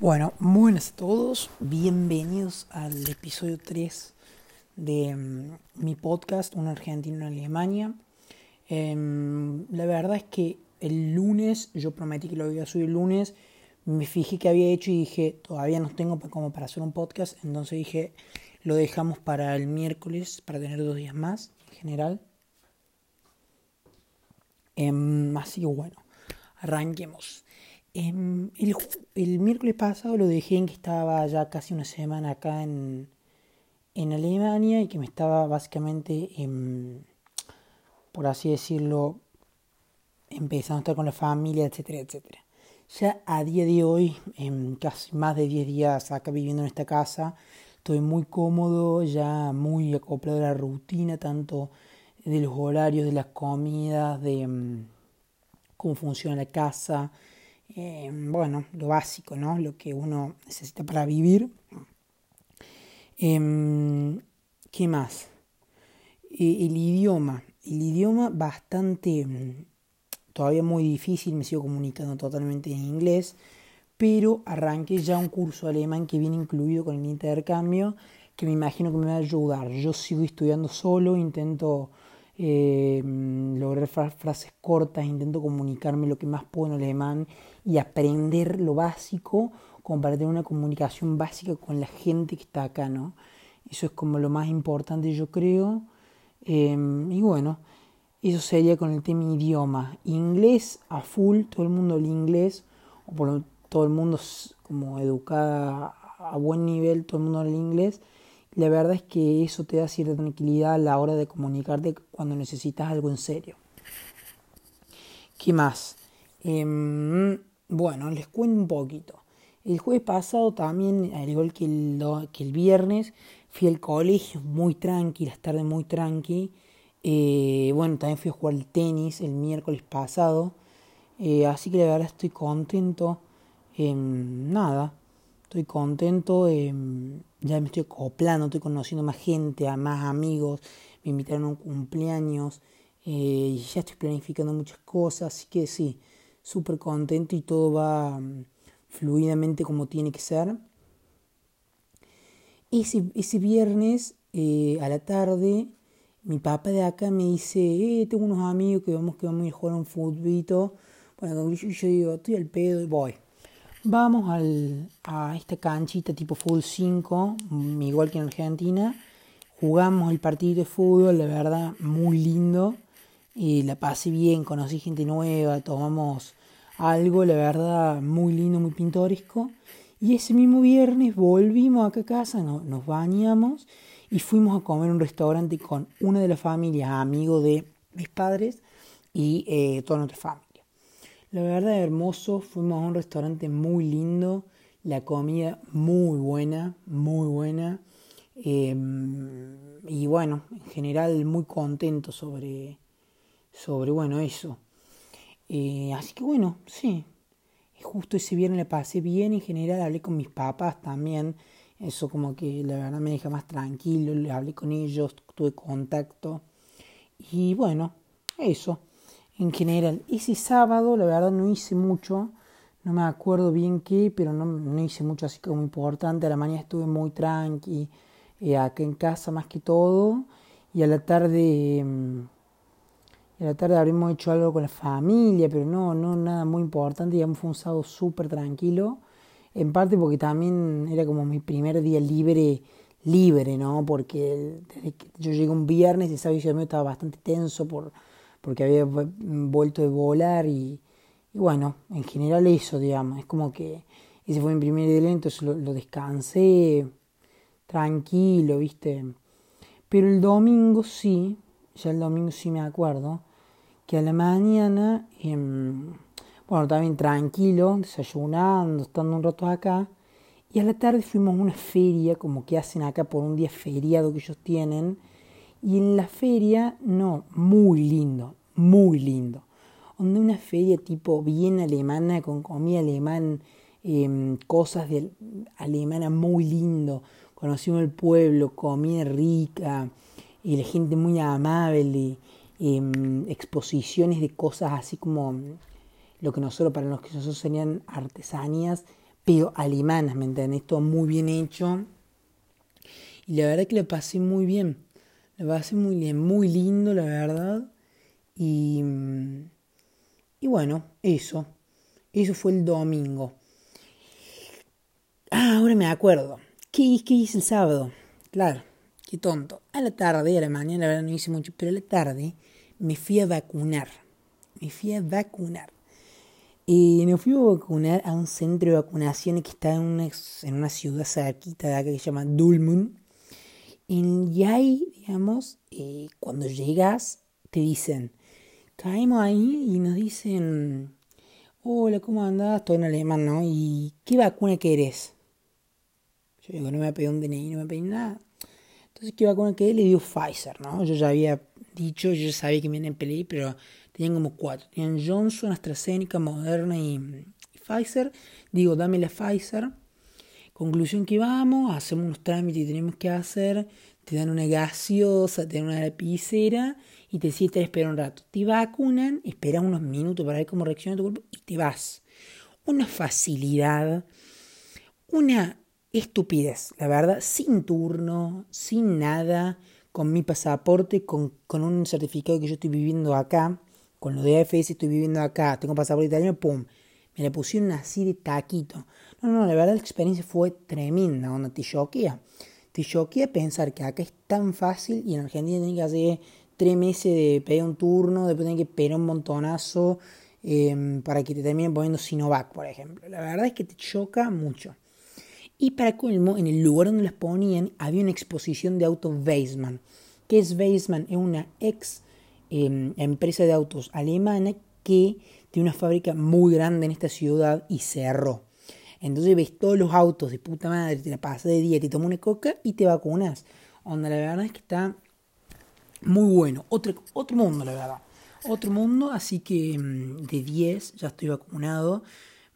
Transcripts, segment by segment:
Bueno, buenas a todos, bienvenidos al episodio 3 de mm, mi podcast, Un argentino en Alemania. Em, la verdad es que el lunes, yo prometí que lo iba a subir el lunes, me fijé que había hecho y dije, todavía no tengo como para hacer un podcast, entonces dije, lo dejamos para el miércoles, para tener dos días más en general. Em, así que bueno, arranquemos. Em, el, miércoles pasado lo dejé en que estaba ya casi una semana acá en, en Alemania y que me estaba básicamente, em, por así decirlo, empezando a estar con la familia, etcétera, etcétera. Ya a día de hoy, en casi más de 10 días acá viviendo en esta casa, estoy muy cómodo, ya muy acoplado a la rutina, tanto de los horarios, de las comidas, de em, cómo funciona la casa, eh, bueno, lo básico, ¿no? Lo que uno necesita para vivir. Em, ¿Qué más? Eh, el idioma. El idioma bastante, mm, todavía muy difícil, me sigo comunicando totalmente en inglés, pero arranqué ya un curso alemán que viene incluido con el intercambio, que me imagino que me va a ayudar. Yo sigo estudiando solo, intento eh, lograr frases cortas, intento comunicarme lo que más puedo en alemán y aprender lo básico como para tener una comunicación básica con la gente que está acá, ¿no? Eso es como lo más importante yo creo. Em, y bueno, eso sería con el tema idioma. Inglés a full, todo el mundo habla inglés, o por todo el mundo como educada a buen nivel, todo el mundo habla inglés. La verdad es que eso te da cierta tranquilidad a la hora de comunicarte cuando necesitas algo en serio. ¿Qué más? Em, bueno, les cuento un poquito. El jueves pasado también, al igual que el, que el viernes, fui al colegio muy tranqui, las tardes muy tranqui. Eh, bueno, también fui a jugar el tenis el miércoles pasado. Eh, así que la verdad estoy contento. Em, nada, estoy contento. Ya me estoy acoplando, estoy conociendo más gente, a más amigos. Me invitaron a un cumpleaños. Eh, ya estoy planificando muchas cosas. Así que sí, súper contento y todo va mm, fluidamente como tiene que ser. Ese, ese viernes eh, a la tarde, mi papá de acá me dice, eh, tengo unos amigos que vamos, que vamos a jugar un futbolito. Bueno, yo, yo digo, estoy al pedo y voy. Vamos al, a esta canchita tipo fútbol 5, mm, igual que en Argentina. Jugamos el partido de fútbol, la verdad, muy lindo y la pasé bien, conocí gente nueva, tomamos algo, la verdad, muy lindo, muy pintoresco. Y ese mismo viernes volvimos acá a casa, nos bañamos y fuimos a comer un restaurante con una de las familias, amigo de mis padres y eh, toda nuestra familia. La verdad, hermoso, fuimos a un restaurante muy lindo, la comida muy buena, muy buena. Em, y bueno, en general muy contento sobre, sobre bueno, eso. Eh, así que bueno, sí. Justo ese viernes le pasé bien. En general hablé con mis papás también. Eso como que la verdad me deja más tranquilo. Le hablé con ellos, tuve contacto. Y bueno, eso. En general, ese sábado la verdad no hice mucho. No me acuerdo bien qué, pero no, no hice mucho así como importante. A la mañana estuve muy tranqui. Eh, acá en casa más que todo. Y a la tarde... Y a la tarde habremos hecho algo con la familia, pero no, no nada muy importante, digamos, fue un sábado súper tranquilo, en parte porque también era como mi primer día libre, libre, ¿no? Porque yo llegué un viernes y sábado estaba bastante tenso por, porque había vuelto de volar y, bueno, en general eso, digamos, es como que ese fue mi primer día, entonces lo, lo descansé tranquilo, ¿viste? Pero el domingo sí, ya el domingo sí me acuerdo, que a la mañana, em, bueno, también tranquilo, desayunando, estando un rato acá, y a la tarde fuimos a una feria, como que hacen acá por un día feriado que ellos tienen, y en la feria, no, muy lindo, muy lindo. Donde una feria tipo bien alemana, con comida alemán, em, cosas de alemana muy lindo. Conocimos el pueblo, comida rica, y la gente muy amable, em, exposiciones de cosas así como lo que nosotros, para los que nosotros serían artesanías, pero alemanas, ¿me entendés? Todo muy bien hecho. Y la verdad que lo pasé muy bien. Pasé muy bien, muy lindo, la verdad. Y, y bueno, eso. Eso fue el domingo. Ah, ahora me acuerdo. ¿Qué, qué hice el sábado? Claro, qué tonto. A la tarde, a la mañana, la verdad no hice mucho, pero a la tarde me fui a vacunar. Me fui a vacunar. Y me fui a vacunar a un centro de vacunación que está en una, en una ciudad cerquita de acá que se llama Dulmun. Y ahí, digamos, eh, cuando llegas, te dicen, caemos ahí y nos dicen, hola, ¿cómo andás? Todo en alemán, ¿no? ¿Y qué vacuna querés? Yo digo, no me pedí un DNI, no me pedí nada. Entonces, ¿qué vacuna querés? Le dio Pfizer, ¿no? Yo ya había dicho, yo ya sabía que me iban a pelear, pero tenían como cuatro. Tenían Johnson, AstraZeneca, Moderna y, Pfizer. Digo, dame la Pfizer. Conclusión que vamos, hacemos unos trámites que tenemos que hacer. Te dan una gaseosa, te dan una lapicera y te sientas a esperar un rato. Te vacunan, esperas unos minutos para ver cómo reacciona tu cuerpo y te vas. Una facilidad, una estupidez, la verdad, sin turno, sin nada, con mi pasaporte, con, con un certificado que yo estoy viviendo acá, con lo de AFS estoy viviendo acá, tengo pasaporte italiano, pum, me la pusieron así de taquito. No, no, la verdad la experiencia fue tremenda, donde te choquea. Te choquea pensar que acá es tan fácil y en Argentina tenés que hacer tres meses de pedir un turno, después tenés que pedir un montonazo em, para que te terminen poniendo Sinovac, por ejemplo. La verdad es que te choca mucho. Y para colmo, en el lugar donde las ponían había una exposición de autos Weissman. ¿Qué es Weissman? Es una ex Em, empresa de autos alemana que tiene una fábrica muy grande en esta ciudad y cerró. Entonces ves todos los autos de puta madre, te la pasas de día, te tomas una coca y te vacunas. Onda, la verdad es que está muy bueno. Otro, otro mundo, la verdad. Otro mundo, así que em, de 10 ya estoy vacunado.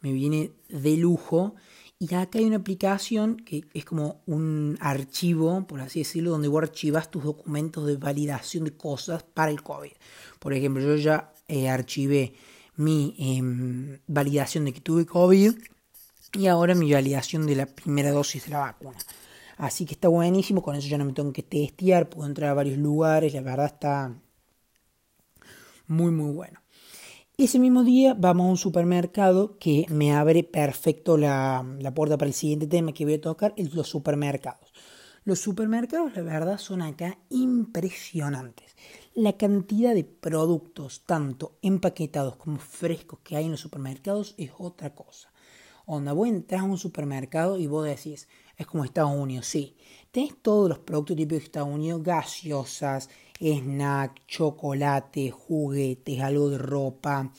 Me viene de lujo. Y acá hay una aplicación que es como un archivo, por así decirlo, donde vos archivas tus documentos de validación de cosas para el COVID. Por ejemplo, yo ya eh, archivé mi em, validación de que tuve COVID y ahora mi validación de la primera dosis de la vacuna. Así que está buenísimo, con eso ya no me tengo que testear, puedo entrar a varios lugares, la verdad está muy muy bueno. Ese mismo día vamos a un supermercado que me abre perfecto la, puerta para el siguiente tema que voy a tocar, los supermercados. Los supermercados, la verdad, son acá impresionantes. La cantidad de productos, tanto empaquetados como frescos, que hay en los supermercados es otra cosa. Onda, vos entras a un supermercado y vos decís, es como Estados Unidos, sí. Tenés todos los productos típicos de Estados Unidos, gaseosas, snack, chocolate, juguetes, algo de ropa,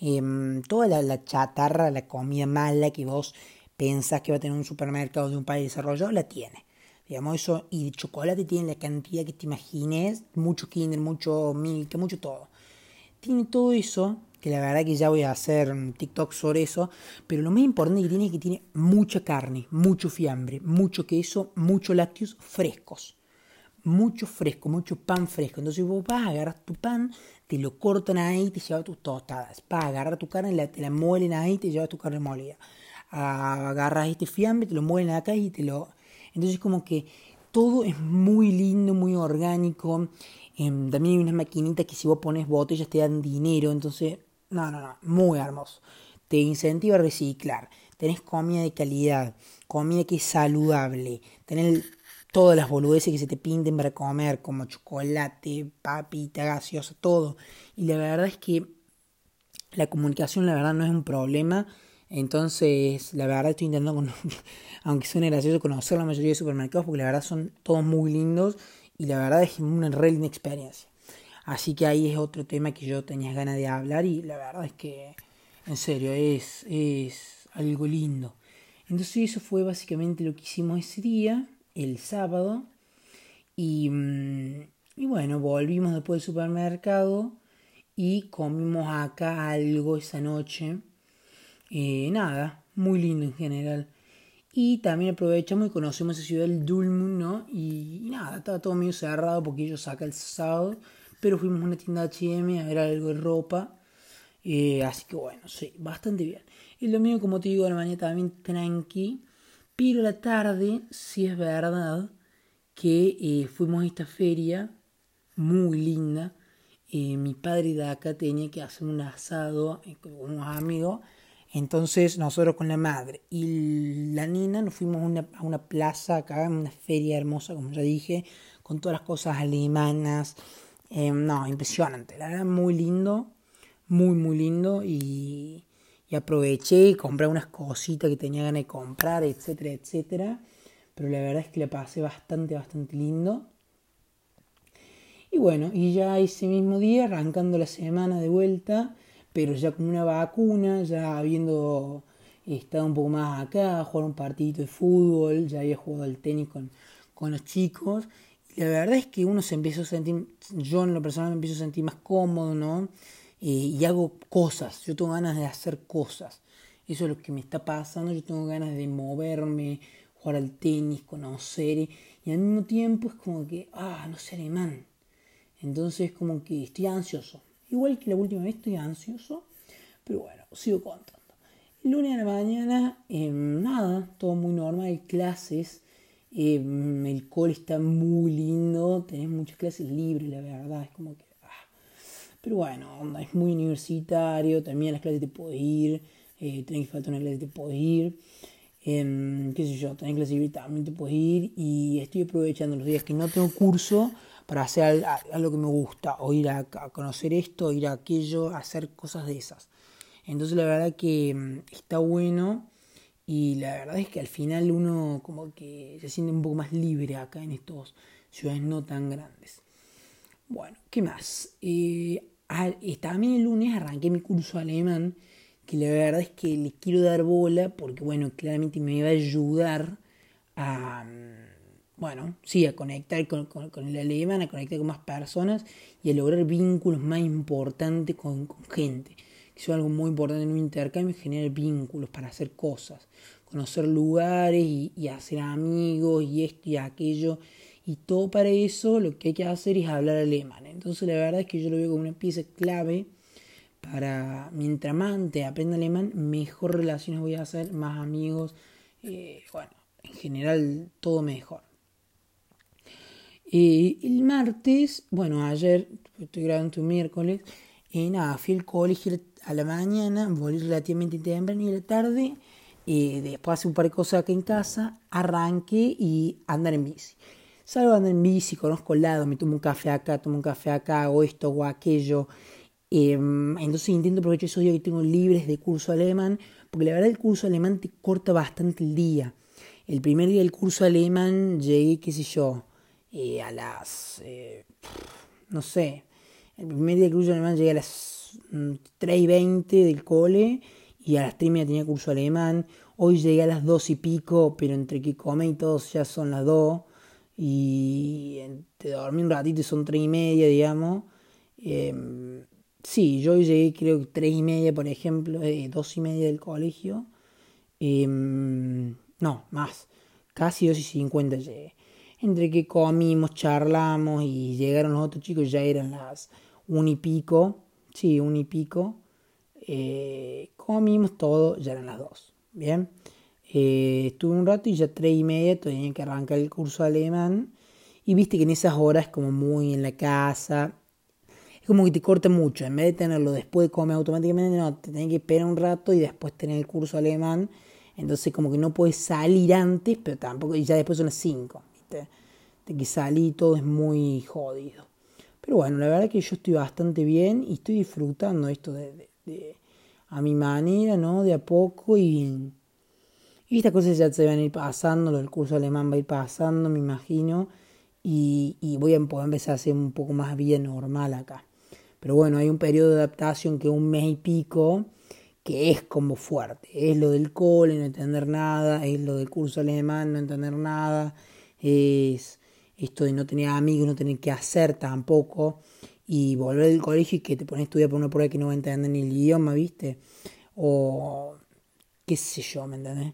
em, toda la, chatarra, la comida mala que vos pensás que va a tener un supermercado de un país desarrollado, la tiene. Digamos eso, y de chocolate tiene la cantidad que te imagines, mucho Kinder, mucho Milk, mucho todo. Tiene todo eso que la verdad que ya voy a hacer un TikTok sobre eso, pero lo más importante que tiene es que tiene mucha carne, mucho fiambre, mucho queso, muchos lácteos frescos. Mucho fresco, mucho pan fresco. Entonces vos vas a agarrar tu pan, te lo cortan ahí te llevas tus tostadas. Vas a agarrar tu carne, te la muelen ahí y te llevas tu carne molida. Agarras este fiambre, te lo muelen acá y te lo... Entonces como que todo es muy lindo, muy orgánico. Em, también hay unas maquinitas que si vos pones botellas te dan dinero. Entonces no, no, no, muy hermoso. Te incentiva a reciclar. Tenés comida de calidad, comida que es saludable. Tenés todas las boludeces que se te pinten para comer, como chocolate, papita, gaseosa, todo. Y la verdad es que la comunicación, la verdad, no es un problema. Entonces, la verdad estoy intentando, aunque suene gracioso, conocer la mayoría de supermercados porque la verdad son todos muy lindos y la verdad es una real experiencia. Así que ahí es otro tema que yo tenía ganas de hablar y la verdad es que, en serio, es, es algo lindo. Entonces eso fue básicamente lo que hicimos ese día, el sábado. Y, mm, y bueno, volvimos después del supermercado y comimos acá algo esa noche. Eh, nada, muy lindo en general. Y también aprovechamos y conocemos esa ciudad del Dulmun, ¿no? Y, y, nada, estaba todo medio cerrado porque ellos sacan el sábado pero fuimos a una tienda H&M a ver algo de ropa Eh, así que bueno, sí, bastante bien. El domingo, como te digo, la mañana también tranqui. Pero la tarde, sí es verdad que eh, fuimos a esta feria muy linda. Eh, mi padre de acá tenía que hacer un asado con unos amigos. Entonces nosotros con la madre y la nina nos fuimos a una, a una plaza acá, una feria hermosa, como ya dije, con todas las cosas alemanas. No, impresionante, la verdad, muy lindo muy, muy lindo y, aproveché y compré unas cositas que tenía ganas de comprar, etcétera, etcétera. Pero la verdad es que la pasé bastante, bastante lindo. Y bueno, y ya ese mismo día, arrancando la semana de vuelta, pero ya con una vacuna, ya habiendo estado un poco más acá, jugar un partidito de fútbol, ya había jugado al tenis con, con los chicos. La verdad es que uno se empezó a sentir, yo en lo personal me empiezo a sentir más cómodo, ¿no? Eh, y hago cosas, yo tengo ganas de hacer cosas. Eso es lo que me está pasando, yo tengo ganas de moverme, jugar al tenis, conocer, y al mismo tiempo es como que, ah, no sé alemán. Entonces como que estoy ansioso. Igual que la última vez estoy ansioso, pero bueno, sigo contando. El lunes a la mañana, em, nada, todo muy normal, clases. Em, el cole está muy lindo, tenés muchas clases libres, la verdad, es como que pero bueno, es muy universitario, también las clases te puedes ir, eh, tenés que faltar una clase te puedes ir, eh, qué sé yo, tenés clase libre también te puedes ir y estoy aprovechando los días que no tengo curso para hacer algo que me gusta, o ir a, conocer esto, o ir a aquello, hacer cosas de esas. Entonces la verdad que mm, está bueno y la verdad es que al final uno como que se siente un poco más libre acá en estos ciudades no tan grandes. Bueno, ¿qué más? Eh, también el lunes arranqué mi curso alemán, que la verdad es que le quiero dar bola porque, bueno, claramente me va a ayudar a, bueno, sí, a conectar con, el alemán, a conectar con más personas y a lograr vínculos más importantes con, gente. Es algo muy importante en un intercambio, generar vínculos para hacer cosas, conocer lugares y, hacer amigos y esto y aquello y todo para eso lo que hay que hacer es hablar alemán. Entonces la verdad es que yo lo veo como una pieza clave para, mientras más te aprenda alemán, mejor relaciones voy a hacer, más amigos, eh, bueno, en general todo mejor. Eh, el martes, bueno, ayer, estoy grabando un miércoles, y nada, fui al colegio a la mañana, volví relativamente temprano y a la tarde, eh, después hace un par de cosas acá en casa, arranqué y andar en bici. Salgo a andar en bici, conozco el lado, me tomo un café acá, tomo un café acá, o esto o aquello. Em, entonces intento aprovechar esos días que tengo libres de curso alemán, porque la verdad el curso alemán te corta bastante el día. El primer día del curso alemán llegué, qué sé yo, eh, a las... Eh, no sé, el primer día del curso alemán llegué a las 3 mm, y 20 del cole y a las 3 y media tenía curso alemán. Hoy llegué a las 2 y pico, pero entre que come y todo ya son las 2 y te dormí un ratito y son tres y media, digamos. Eh, sí, yo llegué creo que tres y media, por ejemplo, eh, dos y media del colegio. Em, no, más, casi dos y cincuenta llegué. Entre que comimos, charlamos y llegaron los otros chicos, ya eran las un y pico, sí, un y pico. Eh, comimos todo, ya eran las dos. Bien. Eh, estuve un rato y ya tres y media tenía que arrancar el curso alemán. Y viste que en esas horas como muy en la casa. Es como que te corta mucho. En vez de tenerlo después de comer automáticamente, no, te tenés que esperar un rato y después tener el curso alemán. Entonces como que no puedes salir antes, pero tampoco, y ya después son las 5, ¿viste? De que salí todo es muy jodido. Pero bueno, la verdad que yo estoy bastante bien y estoy disfrutando esto de, a mi manera, ¿no? De a poco y y estas cosas ya se van a ir pasando, el curso alemán va a ir pasando, me imagino, y, voy a empezar a hacer un poco más vida normal acá. Pero bueno, hay un periodo de adaptación que un mes y pico, que es como fuerte. Es lo del cole, no entender nada, es lo del curso alemán, no entender nada, es esto de no tener amigos, no tener que hacer tampoco, y volver del colegio y que te pones a estudiar por una prueba que no va a entender ni el idioma, ¿viste? O qué sé yo, ¿me entendés?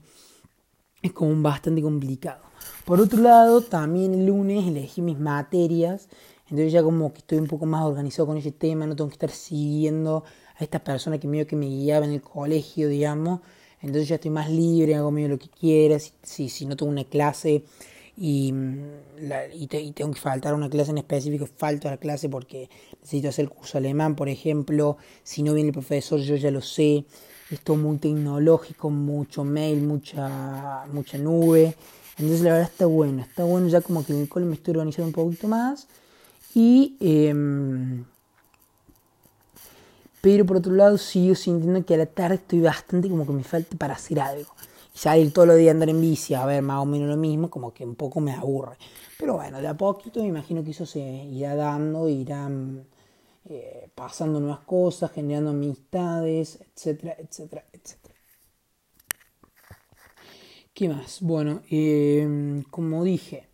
es como bastante complicado. Por otro lado, también el lunes elegí mis materias, entonces ya como que estoy un poco más organizado con ese tema, no tengo que estar siguiendo a estas personas que medio que me guiaban en el colegio, digamos. Entonces ya estoy más libre, hago medio lo que quiera. Si, si, no tengo una clase y, y, tengo que faltar una clase en específico, falto a la clase porque necesito hacer el curso alemán, por ejemplo. Si no viene el profesor, yo ya lo sé. Es todo muy tecnológico, mucho mail, mucha, mucha nube. Entonces la verdad está bueno, está bueno ya como que en el cole me estoy organizando un poquito más. Y, em, pero por otro lado sigo sintiendo que a la tarde estoy bastante como que me falta para hacer algo. Y salir todos los días a andar en bici a ver más o menos lo mismo, como que un poco me aburre. Pero bueno, de a poquito me imagino que eso se irá dando, irán eh, pasando nuevas cosas, generando amistades, etcétera, etcétera, etcétera. ¿Qué más? Bueno, em, como dije,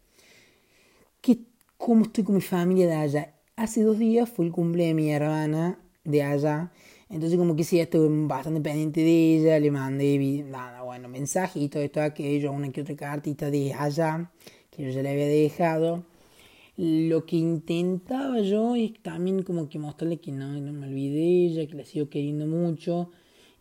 ¿qué, ¿cómo estoy con mi familia de allá? Hace dos días fue el cumple de mi hermana de allá. Entonces como que sí, estuve bastante pendiente de ella, le mandé nada, bueno, mensajito, esto, aquello, una que otra cartita de allá, que yo ya le había dejado. Lo que intentaba yo es también como que mostrarle que no, no me olvidé de ella, que la sigo queriendo mucho,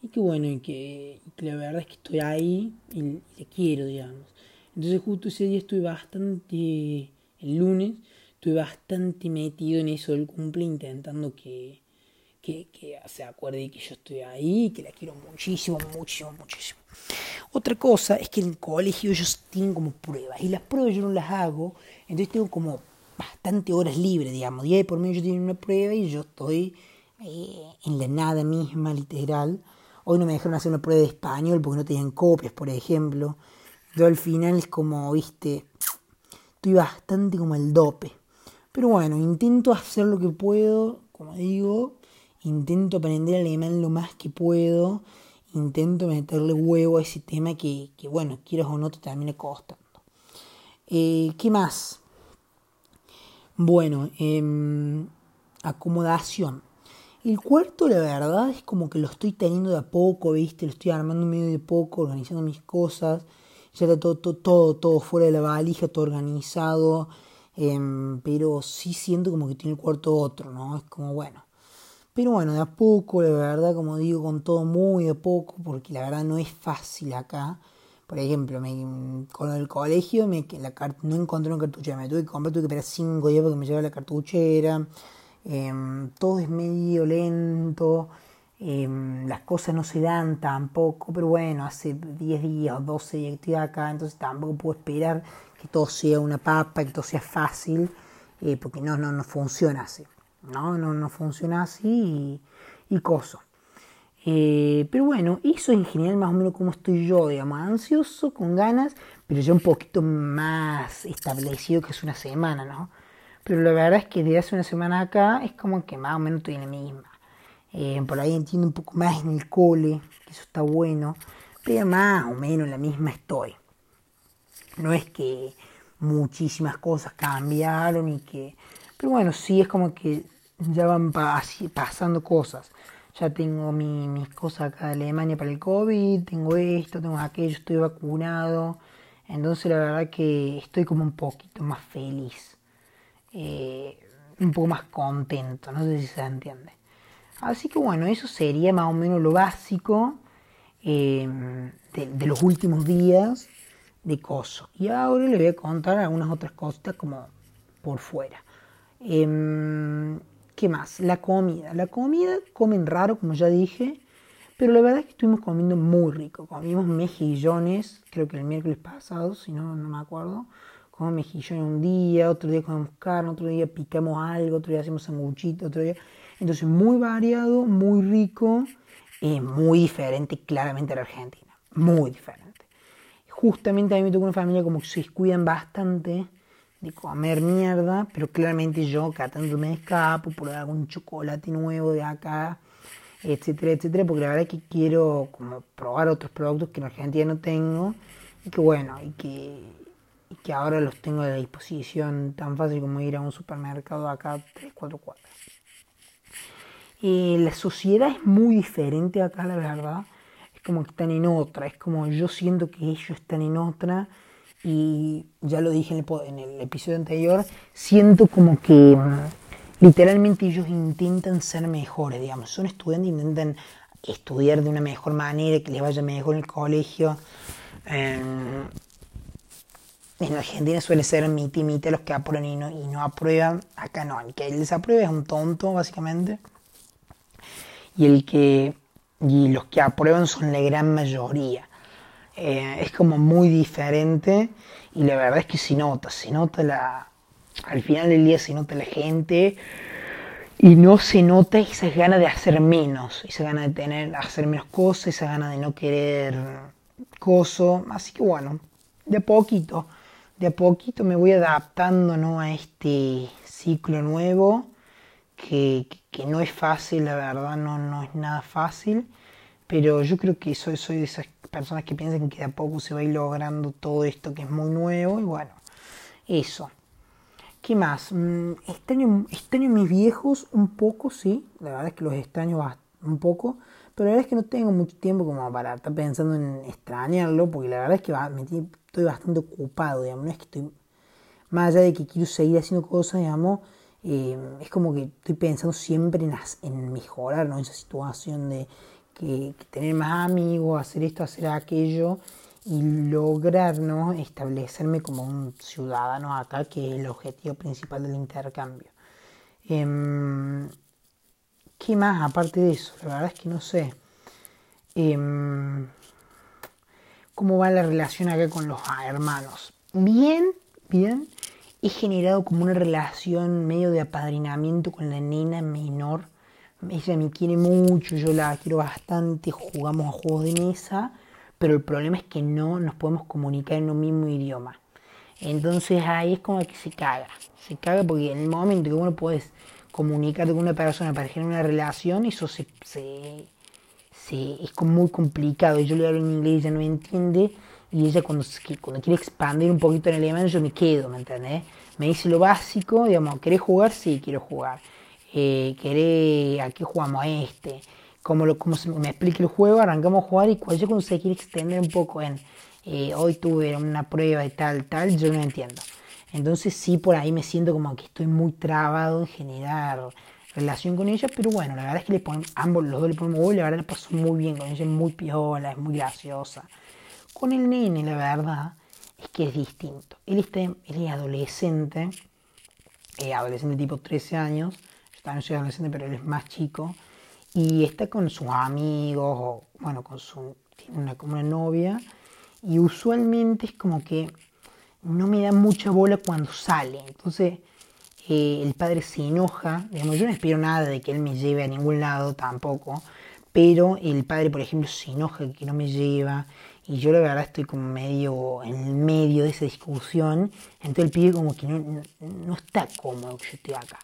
y que bueno, y que, la verdad es que estoy ahí y, le quiero, digamos. Entonces justo ese día estuve bastante, el lunes, estuve bastante metido en eso del cumple, intentando que, que, que se acuerde que yo estoy ahí, que la quiero muchísimo, muchísimo, muchísimo. Otra cosa es que en el colegio ellos tienen como pruebas, y las pruebas yo no las hago, entonces tengo como bastante horas libres, digamos. Día por medio ellos tienen una prueba y yo estoy eh, en la nada misma, literal. Hoy no me dejaron hacer una prueba de español porque no tenían copias, por ejemplo. Yo al final es como, viste, estoy bastante como el dope. Pero bueno, intento hacer lo que puedo, como digo, intento aprender alemán lo más que puedo, intento meterle huevo a ese tema que, que bueno, quieras o no, te termina costando. Eh, ¿Qué más? Bueno, eh, acomodación. El cuarto, la verdad, es como que lo estoy teniendo de a poco, ¿viste? Lo estoy armando medio de poco, organizando mis cosas. Ya está todo, todo, todo, todo fuera de la valija, todo organizado. Em, pero sí siento como que tiene el cuarto otro, ¿no? Es como, bueno. Pero bueno, de a poco, la verdad, como digo, con todo muy de poco, porque la verdad no es fácil acá. Por ejemplo, con el colegio me, la, no encontré una cartuchera, me tuve que comprar, tuve que esperar cinco días porque me llevaba la cartuchera. Em, todo es medio lento, em, las cosas no se dan tampoco, pero bueno, hace 10 días o 12 días que estoy acá, entonces tampoco puedo esperar que todo sea una papa, que todo sea fácil, eh, porque no, no, no funciona así, no, no, no funciona así y, coso. Eh, pero bueno, eso en general más o menos como estoy yo, digamos, ansioso, con ganas, pero ya un poquito más establecido que es una semana, ¿no? Pero la verdad es que desde hace una semana acá es como que más o menos estoy en la misma. Eh, por ahí entiendo un poco más en el cole, que eso está bueno, pero más o menos en la misma estoy. No es que muchísimas cosas cambiaron y que... Pero bueno, sí es como que ya van pasando cosas. Ya tengo mis cosas acá de Alemania para el COVID, tengo esto, tengo aquello, estoy vacunado. Entonces la verdad que estoy como un poquito más feliz. Eh, un poco más contento, no sé si se entiende. Así que bueno, eso sería más o menos lo básico eh, de, los últimos días de Coso. Y ahora le voy a contar algunas otras cosas como por fuera. Em, ¿Qué más? La comida. La comida comen raro, como ya dije, pero la verdad es que estuvimos comiendo muy rico. Comimos mejillones, creo que el miércoles pasado, si no, no me acuerdo comemos mejillón un día, otro día comemos carne, otro día picamos algo, otro día hacemos sanguchito, otro día... Entonces muy variado, muy rico, y muy diferente claramente a la Argentina, muy diferente. Justamente a mí me tocó una familia como que se cuidan bastante de comer mierda, pero claramente yo cada tanto me escapo por algún chocolate nuevo de acá, etcétera, etcétera, porque la verdad es que quiero como probar otros productos que en Argentina no tengo, y que bueno, y que, que ahora los tengo a disposición tan fácil como ir a un supermercado acá 3, 4 cuadras. la sociedad es muy diferente acá, la verdad. Es como que están en otra, es como yo siento que ellos están en otra y ya lo dije en el, en el episodio anterior, siento como que mm, literalmente ellos intentan ser mejores, digamos, son estudiantes, intentan estudiar de una mejor manera, que les vaya mejor en el colegio. en Argentina suele ser miti miti los que aprueban y no, y no aprueban. Acá no, el que les aprueba es un tonto, básicamente. Y el que y los que aprueban son la gran mayoría. Eh, es como muy diferente y la verdad es que se nota, se nota la, al final del día se nota la gente y no se nota esa gana de hacer menos, esa gana de tener, hacer menos cosas, esa gana de no querer coso, así que bueno, de a poquito, de a poquito me voy adaptando ¿no? a este ciclo nuevo que, que, no es fácil, la verdad no, no es nada fácil, pero yo creo que soy, soy de esas personas que piensan que de a poco se va a ir logrando todo esto que es muy nuevo y bueno, eso. ¿Qué más? Mm, extraño, extraño mis viejos un poco, sí, la verdad es que los extraño un poco, pero la verdad es que no tengo mucho tiempo como para estar pensando en extrañarlo, porque la verdad es que estoy bastante ocupado, digamos, no es que estoy, más allá de que quiero seguir haciendo cosas, digamos, eh, es como que estoy pensando siempre en, en mejorar, ¿no? Esa situación de que, tener más amigos, hacer esto, hacer aquello y lograr ¿no? establecerme como un ciudadano acá, que es el objetivo principal del intercambio. Em, ¿Qué más aparte de eso? La verdad es que no sé. Em, ¿Cómo va la relación acá con los hermanos? Bien, bien. He generado como una relación medio de apadrinamiento con la nena menor ella me quiere mucho, yo la quiero bastante, jugamos a juegos de mesa, pero el problema es que no nos podemos comunicar en un mismo idioma. Entonces ahí es como que se caga, se caga porque en el momento que uno puedes comunicarte con una persona para generar una relación, eso se, es como muy complicado. Yo le hablo en inglés, ella no me entiende, y ella cuando, cuando quiere expandir un poquito en alemán, yo me quedo, ¿me entendés? Me dice lo básico, digamos, ¿querés jugar? Sí, quiero jugar eh, querés, aquí jugamos este, como, lo, como se me explique el juego, arrancamos a jugar y cuando yo se quiere extender un poco en, eh, hoy tuve una prueba de tal, tal, yo no entiendo. Entonces sí, por ahí me siento como que estoy muy trabado en generar relación con ella, pero bueno, la verdad es que le ponen, ambos, los dos le ponemos y la verdad le pasó muy bien con ella, es muy piola, es muy graciosa. Con el nene, la verdad, es que es distinto. Él, está, él es adolescente, eh, adolescente tipo 13 años, no soy adolescente, pero él es más chico, y está con sus amigos, o bueno, con su, tiene una, como una novia, y usualmente es como que no me da mucha bola cuando sale, entonces eh, el padre se enoja, digamos, yo no espero nada de que él me lleve a ningún lado tampoco, pero el padre, por ejemplo, se enoja que no me lleva, y yo la verdad estoy como medio en medio de esa discusión, entonces el pibe como que no, no está cómodo que yo esté acá.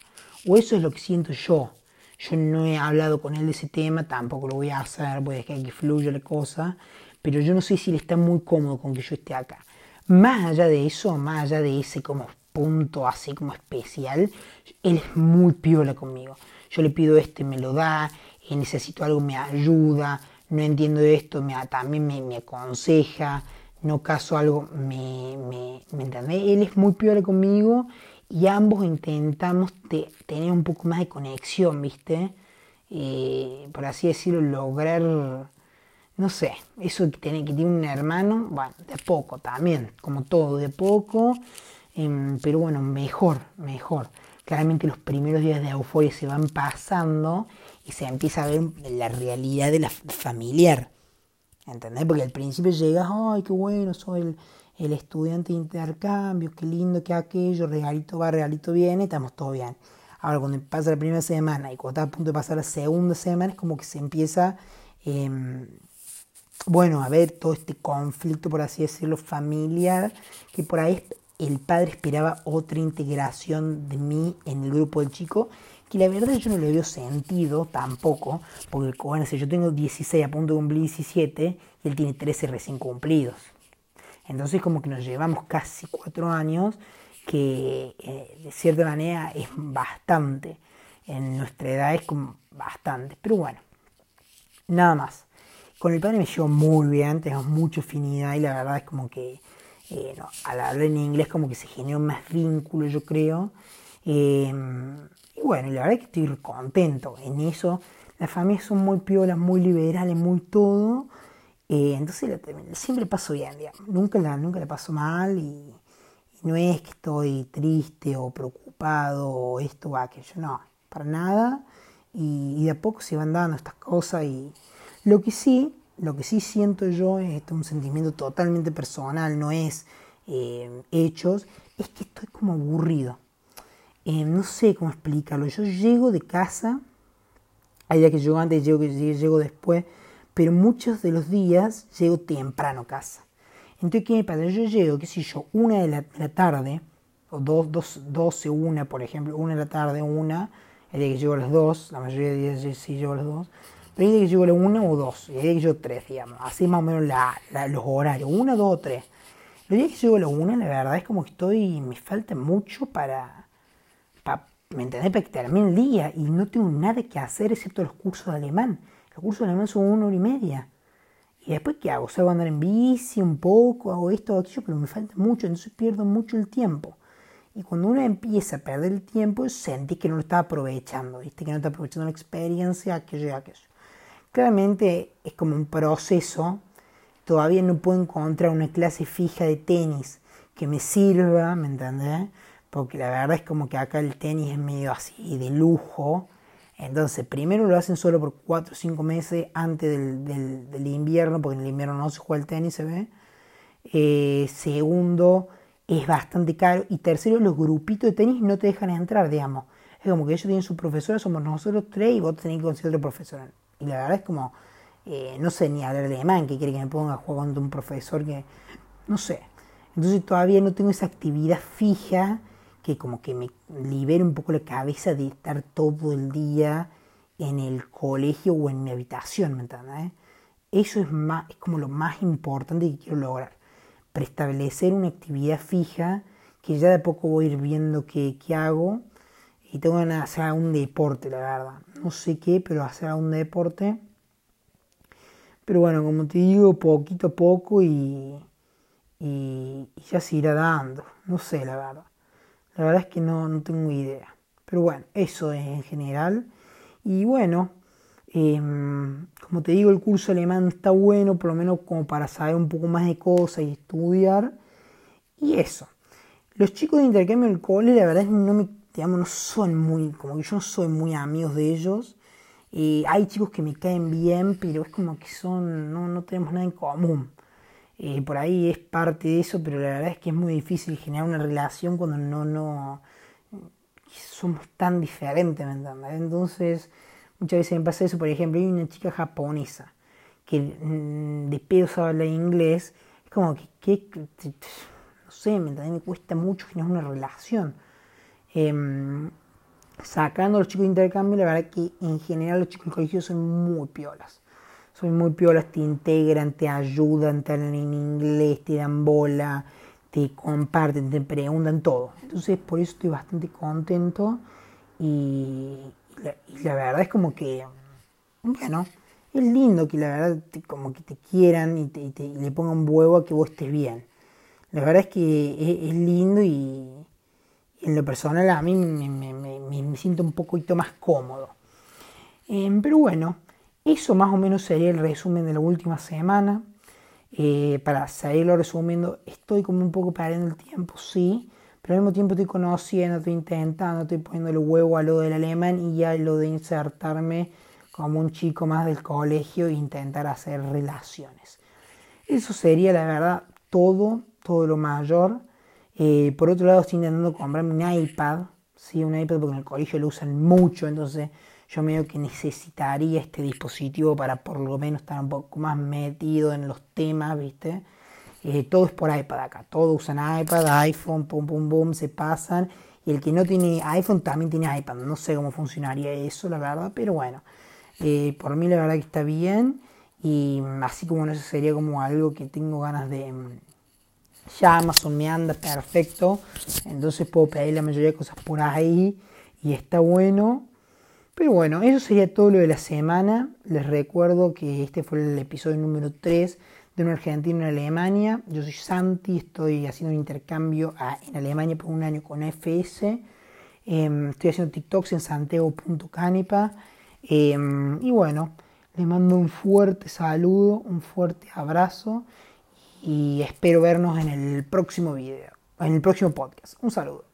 O eso es lo que siento yo. Yo no he hablado con él de ese tema, tampoco lo voy a hacer, voy a dejar que fluya la cosa, pero yo no sé si él está muy cómodo con que yo esté acá. Más allá de eso, más allá de ese como punto así como especial, él es muy piola conmigo. Yo le pido este, me lo da, y necesito algo, me ayuda, no entiendo esto, me, también me, me aconseja, no caso algo, me, me, me Él es muy piola conmigo y ambos intentamos tener un poco más de conexión, ¿viste? Eh, por así decirlo, lograr, no sé, eso que tiene, que tiene un hermano, bueno, de poco también, como todo, de poco, em, pero bueno, mejor, mejor. Claramente los primeros días de euforia se van pasando y se empieza a ver la realidad de la familiar. ¿Entendés? Porque al principio llegas, ay, qué bueno, soy el, el estudiante de intercambio, qué lindo que aquello, regalito va, regalito viene, estamos todo bien. Ahora cuando pasa la primera semana y cuando está a punto de pasar la segunda semana es como que se empieza, em, bueno, a ver todo este conflicto, por así decirlo, familiar, que por ahí el padre esperaba otra integración de mí en el grupo del chico, que la verdad yo no le veo sentido tampoco, porque bueno, si yo tengo 16 a punto de cumplir 17 y él tiene 13 recién cumplidos. Entonces como que nos llevamos casi cuatro años, que eh, de cierta manera es bastante. En nuestra edad es como bastante. Pero bueno, nada más. Con el padre me llevo muy bien, tenemos mucha afinidad y la verdad es como que eh, al hablar en inglés como que se generó más vínculo, yo creo. Em, Y bueno, la verdad es que estoy contento en eso. Las familias son muy piolas, muy liberales, muy todo. Eh, entonces siempre paso bien. Nunca la, nunca la paso mal y, no es que estoy triste o preocupado o esto o aquello, no, para nada. Y, de a poco se van dando estas cosas y lo que sí, lo que sí siento yo, es un sentimiento totalmente personal, no es eh, hechos, es que estoy como aburrido. Eh, no sé cómo explicarlo. Yo llego de casa, hay días que llego antes, llego, llego después, pero muchos de los días llego temprano a casa. Entonces, ¿qué me pasa? Yo llego, qué sé yo, una de la, tarde, o dos, dos, doce, una, por ejemplo, una de la tarde, una, el día que llego a las dos, la mayoría de días sí llego a las dos, pero hay días que llego a la una o dos, hay días que llego tres, digamos, así más o menos los horarios, una, dos o tres. Los días que llego a la una, la verdad es como que estoy, me falta mucho para, para ¿me entendés? Para que termine el día y no tengo nada que hacer excepto los cursos de alemán. Los cursos de alemán son una hora y media. Y después, ¿qué hago? Salgo a andar en bici un poco, hago esto, o aquello, pero me falta mucho, entonces pierdo mucho el tiempo. Y cuando uno empieza a perder el tiempo, sentís que no lo está aprovechando, ¿viste? Que no está aprovechando la experiencia, aquello y aquello. Claramente es como un proceso. Todavía no puedo encontrar una clase fija de tenis que me sirva, ¿me entendés? Porque la verdad es como que acá el tenis es medio así de lujo entonces, primero lo hacen solo por 4 o 5 meses antes del, invierno, porque en el invierno no se juega el tenis, se ve. Eh, segundo, es bastante caro. Y tercero, los grupitos de tenis no te dejan entrar, digamos. Es como que ellos tienen su profesora, somos nosotros tres y vos tenés que conseguir otro profesor. Y la verdad es como, eh, no sé ni hablar de alemán, que quiere que me ponga a jugar con un profesor que, no sé. Entonces todavía no tengo esa actividad fija que como que me libere un poco la cabeza de estar todo el día en el colegio o en mi habitación, ¿me entiendes? Eso es, más, es como lo más importante que quiero lograr. Preestablecer una actividad fija que ya de poco voy a ir viendo qué, qué hago y tengo de hacer un deporte, la verdad. No sé qué, pero hacer un deporte. Pero bueno, como te digo, poquito a poco y, y ya se irá dando. No sé, la verdad. La verdad es que no, no tengo idea. Pero bueno, eso es en general. Y bueno, em, como te digo, el curso alemán está bueno, por lo menos como para saber un poco más de cosas y estudiar. Y eso. Los chicos de intercambio del cole, la verdad es que no me, digamos, no son muy, como que yo no soy muy amigos de ellos. Eh, hay chicos que me caen bien, pero es como que son, no, no tenemos nada en común. Eh, por ahí es parte de eso, pero la verdad es que es muy difícil generar una relación cuando no, no somos tan diferentes, ¿me entiendes? Entonces, muchas veces me pasa eso, por ejemplo, hay una chica japonesa que mm, de pedo habla inglés, es como que, no sé, ¿me entiendes? Me cuesta mucho generar una relación. Em, sacando a los chicos de intercambio, la verdad que en general los chicos del colegio son muy piolas son muy piolas, te integran, te ayudan, te hablan en inglés, te dan bola, te comparten, te preguntan todo. Entonces por eso estoy bastante contento y, la, verdad es como que, bueno, es lindo que la verdad como que te quieran y, te, le pongan huevo a que vos estés bien. La verdad es que es, lindo y, en lo personal a mí me, siento un poquito más cómodo. Em, pero bueno, eso más o menos sería el resumen de la última semana. Eh, para seguirlo resumiendo, estoy como un poco perdiendo el tiempo, sí, pero al mismo tiempo estoy conociendo, estoy intentando, estoy poniendo el huevo a lo del alemán y ya lo de insertarme como un chico más del colegio e intentar hacer relaciones. Eso sería la verdad todo, todo lo mayor. Eh, por otro lado estoy intentando comprarme un iPad, sí, un iPad porque en el colegio lo usan mucho, entonces yo medio que necesitaría este dispositivo para por lo menos estar un poco más metido en los temas, ¿viste? Eh, todo es por iPad acá, todos usan iPad, iPhone, pum, pum, pum, se pasan. Y el que no tiene iPhone también tiene iPad. No sé cómo funcionaría eso, la verdad, pero bueno, eh, por mí la verdad que está bien. Y así como eso sería como algo que tengo ganas de... Mm, ya Amazon me anda perfecto, entonces puedo pedir la mayoría de cosas por ahí y está bueno. Pero bueno, eso sería todo lo de la semana. Les recuerdo que este fue el episodio número 3 de un argentino en Alemania. Yo soy Santi, estoy haciendo un intercambio en Alemania por un año con FS. Em, estoy haciendo TikToks en santiago.canepa. Eh, em, y bueno, les mando un fuerte saludo, un fuerte abrazo y espero vernos en el próximo video, en el próximo podcast. Un saludo.